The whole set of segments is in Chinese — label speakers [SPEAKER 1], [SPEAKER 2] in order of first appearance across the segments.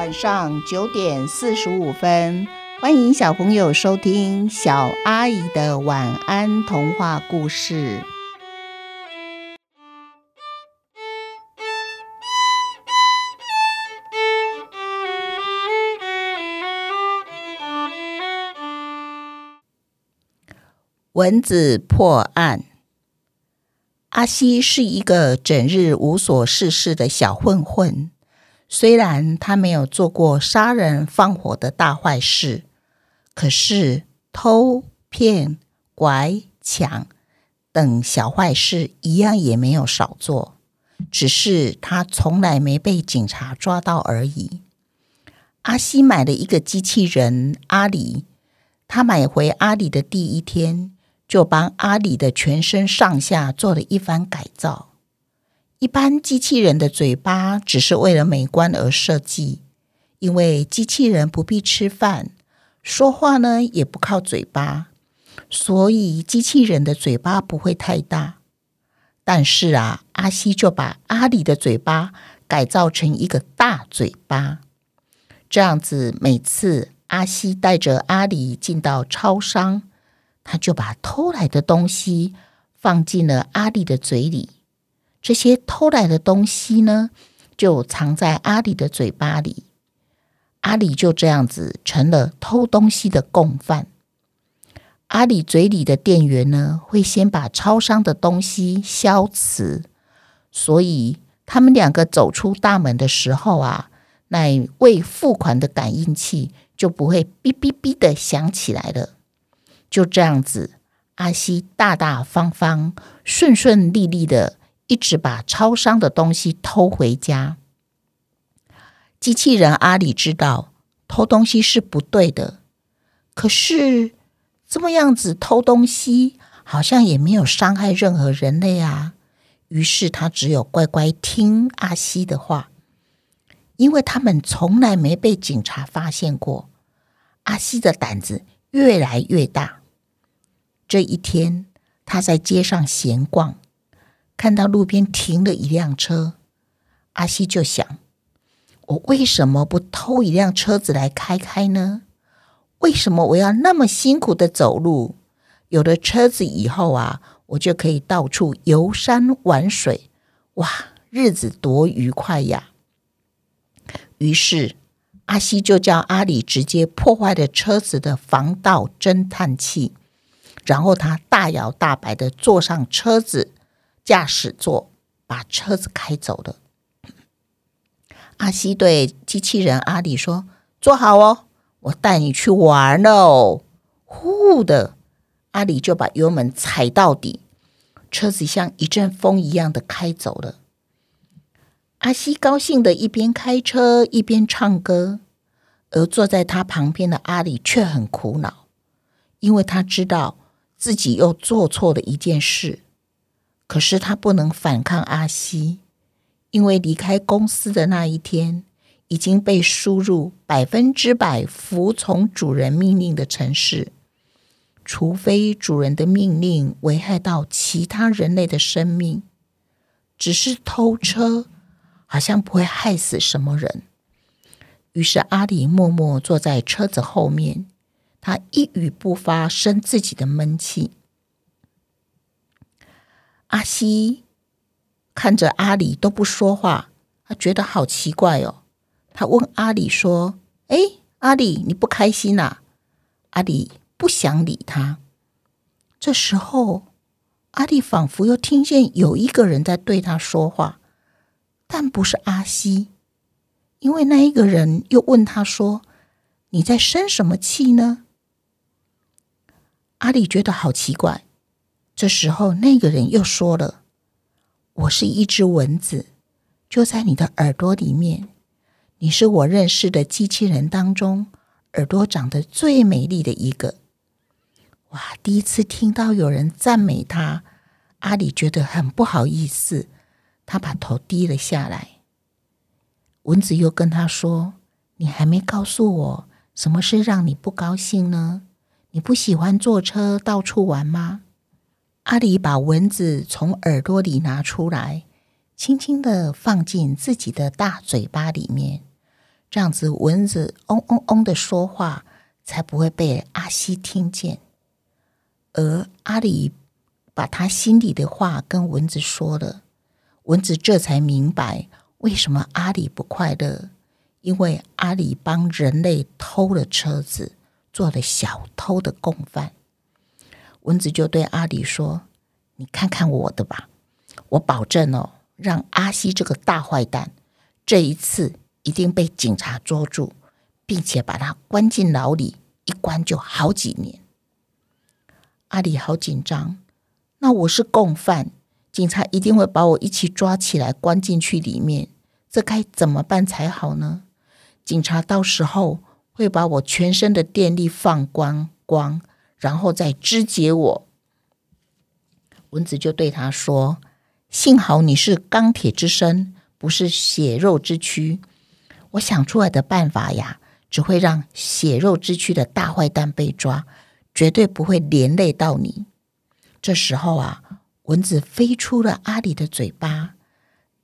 [SPEAKER 1] 晚上九点四十五分，欢迎小朋友收听小阿姨的晚安童话故事。蚊子破案。阿西是一个整日无所事事的小混混。虽然他没有做过杀人放火的大坏事，可是偷骗、拐抢等小坏事一样也没有少做，只是他从来没被警察抓到而已。阿西买了一个机器人阿里，他买回阿里的第一天，就帮阿里的全身上下做了一番改造。一般机器人的嘴巴只是为了美观而设计，因为机器人不必吃饭，说话呢也不靠嘴巴，所以机器人的嘴巴不会太大。但是啊，阿西就把阿里的嘴巴改造成一个大嘴巴，这样子每次阿西带着阿里进到超商，他就把偷来的东西放进了阿里的嘴里。这些偷来的东西呢，就藏在阿里的嘴巴里。阿里就这样子成了偷东西的共犯。阿里嘴里的店员呢，会先把超商的东西消磁，所以他们两个走出大门的时候啊，那未付款的感应器就不会哔哔哔的响起来了。就这样子，阿西大大方方、顺顺利利的。一直把超商的东西偷回家。机器人阿里知道偷东西是不对的，可是这么样子偷东西好像也没有伤害任何人类啊。于是他只有乖乖听阿西的话，因为他们从来没被警察发现过。阿西的胆子越来越大。这一天，他在街上闲逛。看到路边停了一辆车，阿西就想：我为什么不偷一辆车子来开开呢？为什么我要那么辛苦的走路？有了车子以后啊，我就可以到处游山玩水，哇，日子多愉快呀！于是阿西就叫阿里直接破坏了车子的防盗侦探器，然后他大摇大摆的坐上车子。驾驶座把车子开走了。阿西对机器人阿里说：“坐好哦，我带你去玩喽！”呼的，阿里就把油门踩到底，车子像一阵风一样的开走了。阿西高兴的一边开车一边唱歌，而坐在他旁边的阿里却很苦恼，因为他知道自己又做错了一件事。可是他不能反抗阿西，因为离开公司的那一天已经被输入百分之百服从主人命令的城市，除非主人的命令危害到其他人类的生命，只是偷车好像不会害死什么人。于是阿里默默坐在车子后面，他一语不发，生自己的闷气。阿西看着阿里都不说话，他觉得好奇怪哦。他问阿里说：“哎，阿里，你不开心呐？”阿里不想理他。这时候，阿里仿佛又听见有一个人在对他说话，但不是阿西，因为那一个人又问他说：“你在生什么气呢？”阿里觉得好奇怪。这时候，那个人又说了：“我是一只蚊子，就在你的耳朵里面。你是我认识的机器人当中耳朵长得最美丽的一个。”哇！第一次听到有人赞美他，阿里觉得很不好意思，他把头低了下来。蚊子又跟他说：“你还没告诉我，什么事让你不高兴呢？你不喜欢坐车到处玩吗？”阿里把蚊子从耳朵里拿出来，轻轻的放进自己的大嘴巴里面，这样子蚊子嗡嗡嗡的说话才不会被阿西听见。而阿里把他心里的话跟蚊子说了，蚊子这才明白为什么阿里不快乐，因为阿里帮人类偷了车子，做了小偷的共犯。蚊子就对阿里说：“你看看我的吧，我保证哦。”让阿西这个大坏蛋，这一次一定被警察捉住，并且把他关进牢里，一关就好几年。阿里好紧张，那我是共犯，警察一定会把我一起抓起来关进去里面，这该怎么办才好呢？警察到时候会把我全身的电力放光光，然后再肢解我。蚊子就对他说。幸好你是钢铁之身，不是血肉之躯。我想出来的办法呀，只会让血肉之躯的大坏蛋被抓，绝对不会连累到你。这时候啊，蚊子飞出了阿里的嘴巴，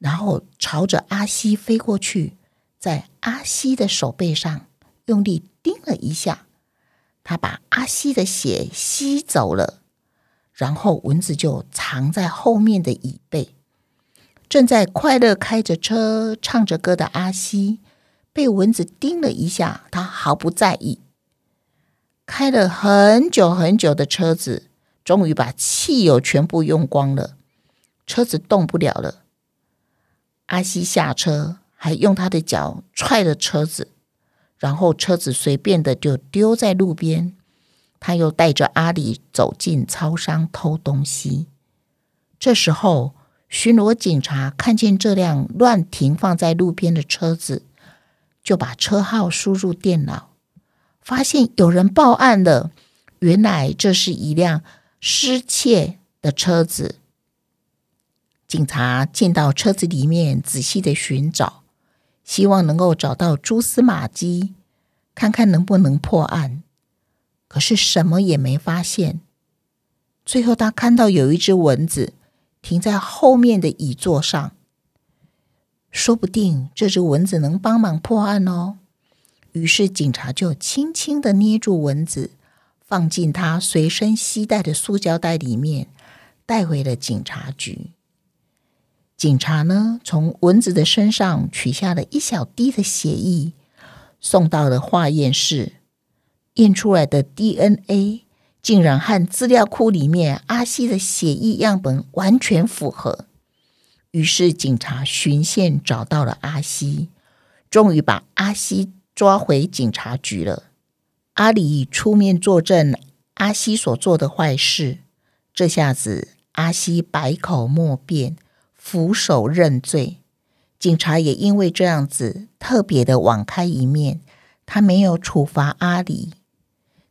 [SPEAKER 1] 然后朝着阿西飞过去，在阿西的手背上用力叮了一下，他把阿西的血吸走了。然后蚊子就藏在后面的椅背，正在快乐开着车、唱着歌的阿西被蚊子叮了一下，他毫不在意。开了很久很久的车子，终于把汽油全部用光了，车子动不了了。阿西下车，还用他的脚踹了车子，然后车子随便的就丢在路边。他又带着阿里走进超商偷东西。这时候，巡逻警察看见这辆乱停放在路边的车子，就把车号输入电脑，发现有人报案了。原来这是一辆失窃的车子。警察进到车子里面，仔细的寻找，希望能够找到蛛丝马迹，看看能不能破案。可是什么也没发现。最后，他看到有一只蚊子停在后面的椅座上，说不定这只蚊子能帮忙破案哦。于是，警察就轻轻的捏住蚊子，放进他随身携带的塑胶袋里面，带回了警察局。警察呢，从蚊子的身上取下了一小滴的血液，送到了化验室。验出来的 DNA 竟然和资料库里面阿西的血液样本完全符合，于是警察循线找到了阿西，终于把阿西抓回警察局了。阿里出面作证阿西所做的坏事，这下子阿西百口莫辩，俯首认罪。警察也因为这样子特别的网开一面，他没有处罚阿里。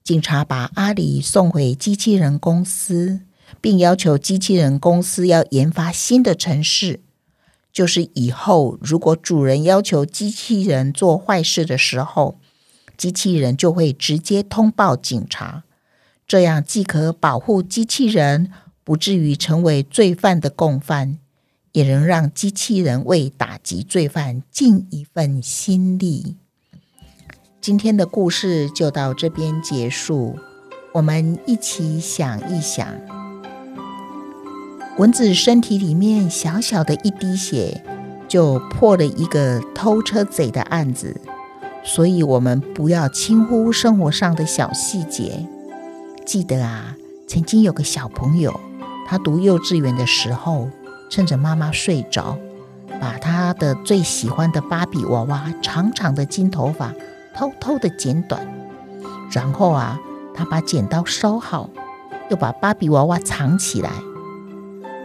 [SPEAKER 1] 警察把阿里送回机器人公司，并要求机器人公司要研发新的程式，就是以后如果主人要求机器人做坏事的时候，机器人就会直接通报警察，这样既可保护机器人不至于成为罪犯的共犯，也能让机器人为打击罪犯尽一份心力。今天的故事就到这边结束。我们一起想一想，蚊子身体里面小小的一滴血，就破了一个偷车贼的案子。所以，我们不要轻忽生活上的小细节。记得啊，曾经有个小朋友，他读幼稚园的时候，趁着妈妈睡着，把他的最喜欢的芭比娃娃长长的金头发。偷偷的剪短，然后啊，他把剪刀收好，又把芭比娃娃藏起来。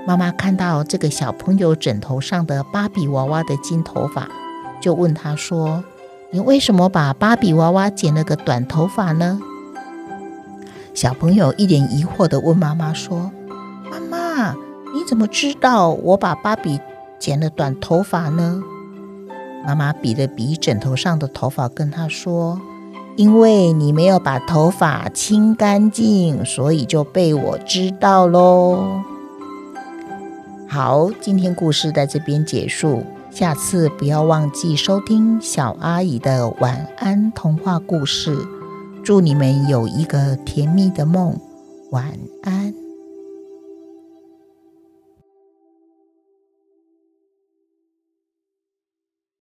[SPEAKER 1] 妈妈看到这个小朋友枕头上的芭比娃娃的金头发，就问他说：“你为什么把芭比娃娃剪了个短头发呢？”小朋友一脸疑惑的问妈妈说：“，怎么知道我把芭比剪了短头发呢？”妈妈比了比枕头上的头发，跟他说：“因为你没有把头发清干净，所以就被我知道喽。”好，今天故事在这边结束。下次不要忘记收听小阿姨的晚安童话故事。祝你们有一个甜蜜的梦，晚安。